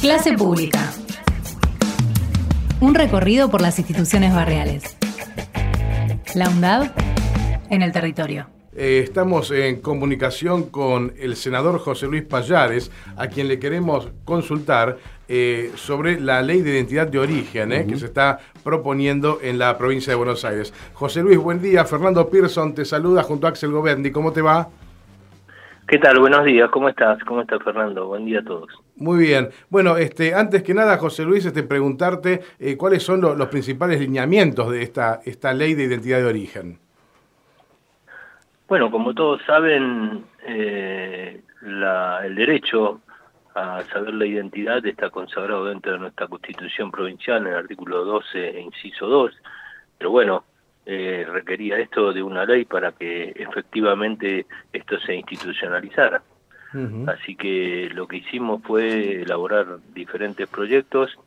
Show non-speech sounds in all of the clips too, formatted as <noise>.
Clase pública. Un recorrido por las instituciones barriales. La UNDAD en el territorio. Eh, estamos en comunicación con el senador José Luis Payares, a quien le queremos consultar eh, sobre la ley de identidad de origen eh, que se está proponiendo en la provincia de Buenos Aires. José Luis, buen día. Fernando Pearson te saluda junto a Axel Goberni. ¿Cómo te va? ¿Qué tal? Buenos días. ¿Cómo estás? ¿Cómo estás, Fernando? Buen día a todos. Muy bien. Bueno, este, antes que nada, José Luis, este, preguntarte cuáles son los principales lineamientos de esta, esta ley de identidad de origen. Bueno, como todos saben, eh, el derecho a saber la identidad está consagrado dentro de nuestra Constitución provincial en el artículo 12, inciso 2, pero bueno, eh, requería esto de una ley para que efectivamente esto se institucionalizara. Así que lo que hicimos fue elaborar diferentes proyectos,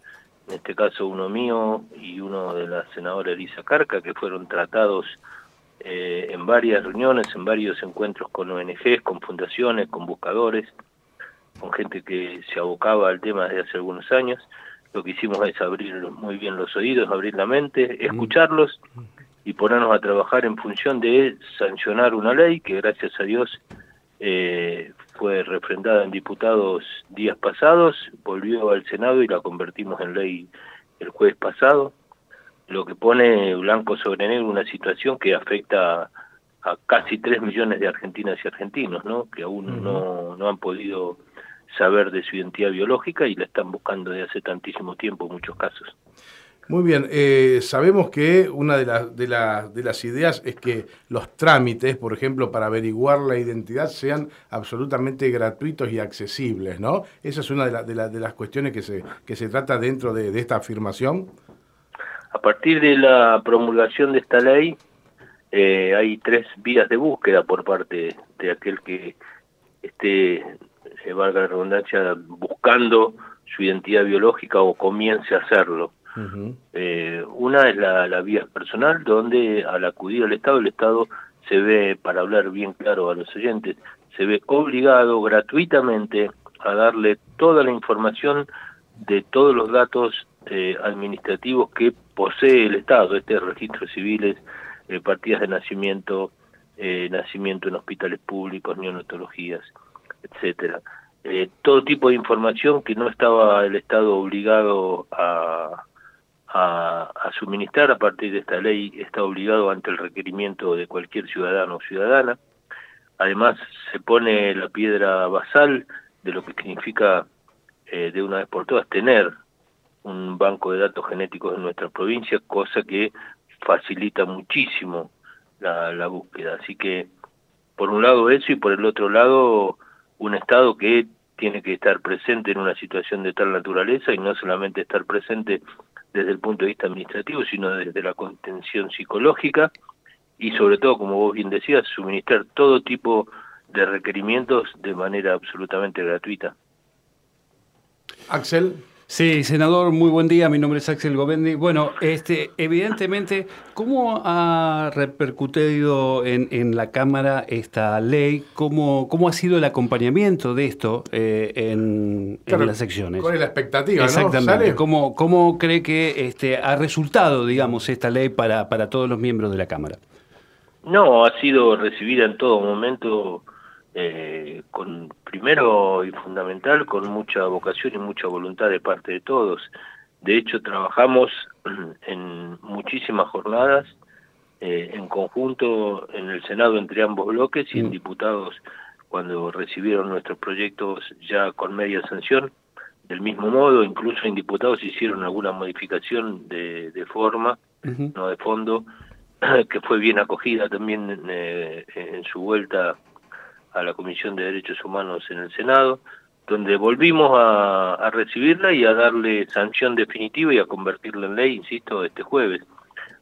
en este caso uno mío y uno de la senadora Elisa Carca, que fueron tratados eh, en varias reuniones, en varios encuentros con ONGs, con fundaciones, con buscadores, con gente que se abocaba al tema desde hace algunos años. Lo que hicimos es abrir muy bien los oídos, abrir la mente, escucharlos y ponernos a trabajar en función de sancionar una ley que gracias a Dios eh, fue refrendada en diputados días pasados, volvió al Senado y la convertimos en ley el jueves pasado lo que pone blanco sobre negro una situación que afecta a casi 3 millones de argentinas y argentinos, ¿no? que aún no, no han podido saber de su identidad biológica y la están buscando desde hace tantísimo tiempo en muchos casos. Muy bien, eh, sabemos que una de, de, de, las ideas es que los trámites, por ejemplo, para averiguar la identidad sean absolutamente gratuitos y accesibles, ¿no? Esa es una de, de las cuestiones que se, que se trata dentro de, esta afirmación. A partir de la promulgación de esta ley, eh, hay tres vías de búsqueda por parte de aquel que esté, se valga la redundancia, buscando su identidad biológica o comience a hacerlo. Eh, una es la, vía personal, donde al acudir al Estado, el Estado se ve, para hablar bien claro a los oyentes, se ve obligado gratuitamente a darle toda la información de todos los datos eh, administrativos que posee el Estado, este registro civiles, eh, partidas de nacimiento, eh, nacimiento en hospitales públicos, neonatologías, etcétera. Eh, todo tipo de información que no estaba el Estado obligado a, a, suministrar a partir de esta ley, está obligado ante el requerimiento de cualquier ciudadano o ciudadana. Además, se pone la piedra basal de lo que significa eh, de una vez por todas tener un banco de datos genéticos en nuestra provincia, cosa que facilita muchísimo la, la búsqueda. Así que, por un lado eso y por el otro lado, un Estado que tiene que estar presente en una situación de tal naturaleza y no solamente estar presente desde el punto de vista administrativo, sino desde la contención psicológica y sobre todo, como vos bien decías, suministrar todo tipo de requerimientos de manera absolutamente gratuita. Axel. Sí, senador, muy buen día. Mi nombre es Axel Govendi. Bueno, este, evidentemente, ¿cómo ha repercutido en, en la Cámara esta ley? ¿Cómo, ¿Cómo ha sido el acompañamiento de esto eh, en, claro, en, las secciones? ¿Cuál es la expectativa? Exactamente. ¿no? ¿Cómo, ¿Cómo cree que este, ha resultado, digamos, esta ley para, para todos los miembros de la Cámara? No, ha sido recibida en todo momento eh, con primero y fundamental con mucha vocación y mucha voluntad de parte de todos. De hecho, trabajamos <clears throat> en muchísimas jornadas eh, en conjunto en el Senado entre ambos bloques y en Mm. diputados cuando recibieron nuestros proyectos ya con media sanción. Del mismo modo, incluso en diputados hicieron alguna modificación de, de forma, no de fondo, <clears throat> que fue bien acogida también eh, en su vuelta a la Comisión de Derechos Humanos en el Senado, donde volvimos a, a, recibirla y a darle sanción definitiva y a convertirla en ley, insisto, este jueves.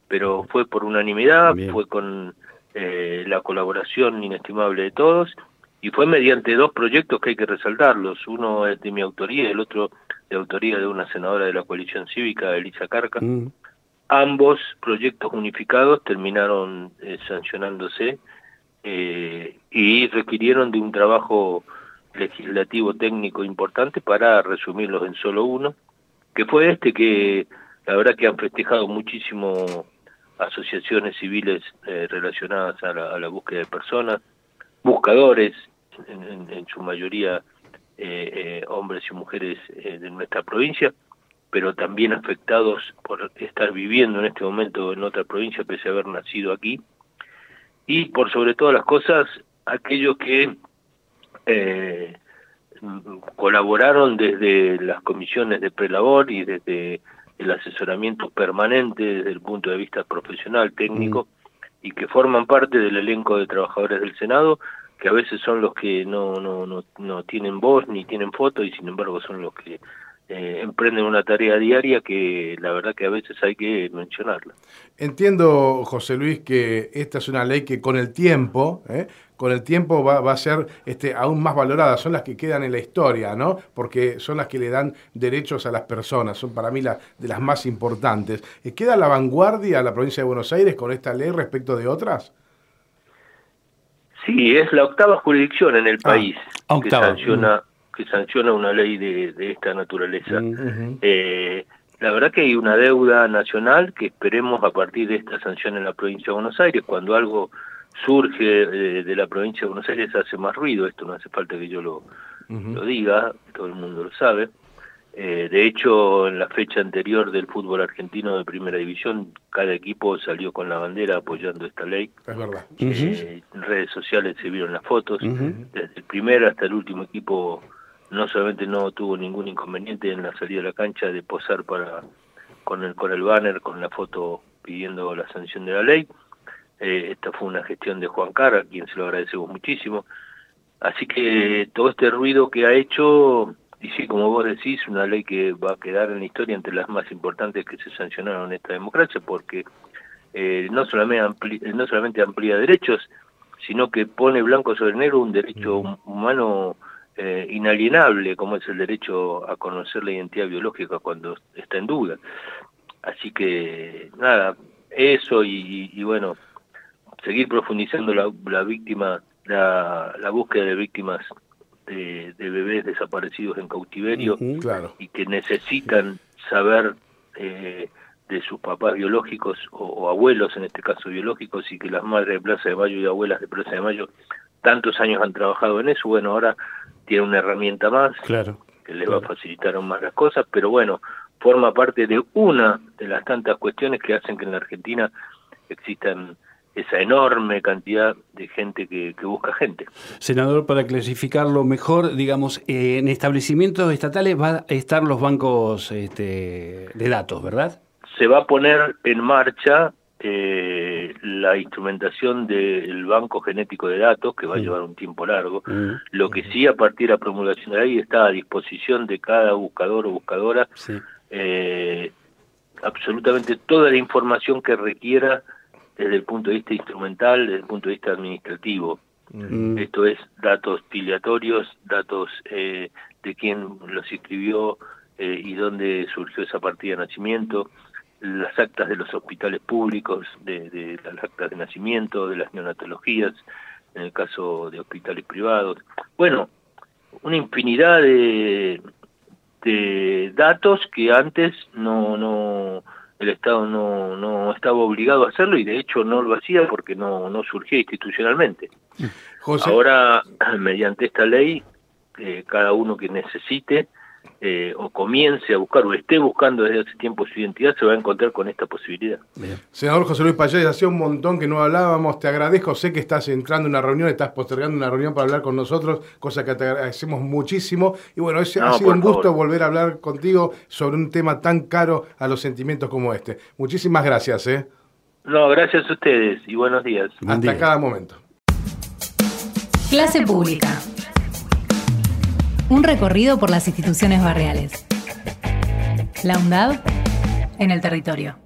Pero fue por unanimidad, Bien. fue con eh, la colaboración inestimable de todos y fue mediante dos proyectos que hay que resaltarlos. Uno es de mi autoría y el otro de autoría de una senadora de la coalición cívica, Elisa Carca. Mm. Ambos proyectos unificados terminaron eh, sancionándose eh, y requirieron de un trabajo legislativo técnico importante para resumirlos en solo uno, que fue este que la verdad que han festejado muchísimo asociaciones civiles eh, relacionadas a la, búsqueda de personas, buscadores, en, su mayoría eh, eh, hombres y mujeres de nuestra provincia, pero también afectados por estar viviendo en este momento en otra provincia pese a haber nacido aquí, y por sobre todas las cosas, aquellos que colaboraron desde las comisiones de prelabor y desde el asesoramiento permanente desde el punto de vista profesional, técnico, mm. y que forman parte del elenco de trabajadores del Senado, que a veces son los que no, no, no, no tienen voz ni tienen foto y sin embargo son los que eh, emprenden una tarea diaria que la verdad que a veces hay que mencionarla. Entiendo, José Luis, que esta es una ley que con el tiempo, ¿eh? con el tiempo va, va, a ser este, aún más valorada, son las que quedan en la historia, ¿no? Porque son las que le dan derechos a las personas, son para mí las de las más importantes. Eh, ¿Queda la vanguardia la provincia de Buenos Aires con esta ley respecto de otras? Sí, es la octava jurisdicción en el ah, país que sanciona que sanciona una ley de, esta naturaleza. Mm, eh, la verdad que hay una deuda nacional que esperemos a partir de esta sanción en la provincia de Buenos Aires, cuando algo surge eh, de la provincia de Buenos Aires hace más ruido, esto no hace falta que yo lo, lo diga, todo el mundo lo sabe. Eh, de hecho, en la fecha anterior del fútbol argentino de primera división, cada equipo salió con la bandera apoyando esta ley. Es verdad. En redes sociales se vieron las fotos, desde el primer hasta el último equipo no solamente no tuvo ningún inconveniente en la salida de la cancha de posar para con el con el banner con la foto pidiendo la sanción de la ley. Eh, esta fue una gestión de Juan Carr a quien se lo agradecemos muchísimo. Así que todo este ruido que ha hecho y sí como vos decís una ley que va a quedar en la historia entre las más importantes que se sancionaron en esta democracia porque eh, no solamente no solamente amplía derechos sino que pone blanco sobre negro un derecho humano eh, inalienable como es el derecho a conocer la identidad biológica cuando está en duda. Así que nada, eso y, bueno, seguir profundizando la, la víctima, la, la, búsqueda de víctimas de, bebés desaparecidos en cautiverio claro. y que necesitan saber eh, de sus papás biológicos o, o, abuelos, en este caso biológicos, y que las madres de Plaza de Mayo y abuelas de Plaza de Mayo tantos años han trabajado en eso, bueno, ahora tiene una herramienta más claro, que le va a facilitar aún más las cosas, pero bueno, forma parte de una de las tantas cuestiones que hacen que en la Argentina existan esa enorme cantidad de gente que, busca gente. Senador, para clasificarlo mejor, digamos, en establecimientos estatales van a estar los bancos este, de datos, ¿verdad? Se va a poner en marcha eh, la instrumentación del banco genético de datos, que va a llevar un tiempo largo, lo que sí a partir de la promulgación de la ley está a disposición de cada buscador o buscadora eh, absolutamente toda la información que requiera desde el punto de vista instrumental, desde el punto de vista administrativo. Esto es datos filiatorios, datos eh, de quién los inscribió eh, y dónde surgió esa partida de nacimiento, las actas de los hospitales públicos, de, las actas de nacimiento, de las neonatologías, en el caso de hospitales privados. Bueno, una infinidad de, de datos que antes no, no, el Estado no, no estaba obligado a hacerlo y de hecho no lo hacía porque no, no surgía institucionalmente. Ahora, <clears throat> mediante esta ley, eh, cada uno que necesite eh, o comience a buscar o esté buscando desde hace tiempo su identidad, se va a encontrar con esta posibilidad. Senador José Luis Payés, hacía un montón que no hablábamos, te agradezco, sé que estás entrando en una reunión, estás postergando una reunión para hablar con nosotros, cosa que te agradecemos muchísimo. Y bueno, ha sido un gusto volver a hablar contigo sobre un tema tan caro a los sentimientos como este. Muchísimas gracias. ¿eh? No, gracias a ustedes y buenos días. Hasta cada momento. Clase pública. Un recorrido por las instituciones barriales. La UNDAD en el territorio.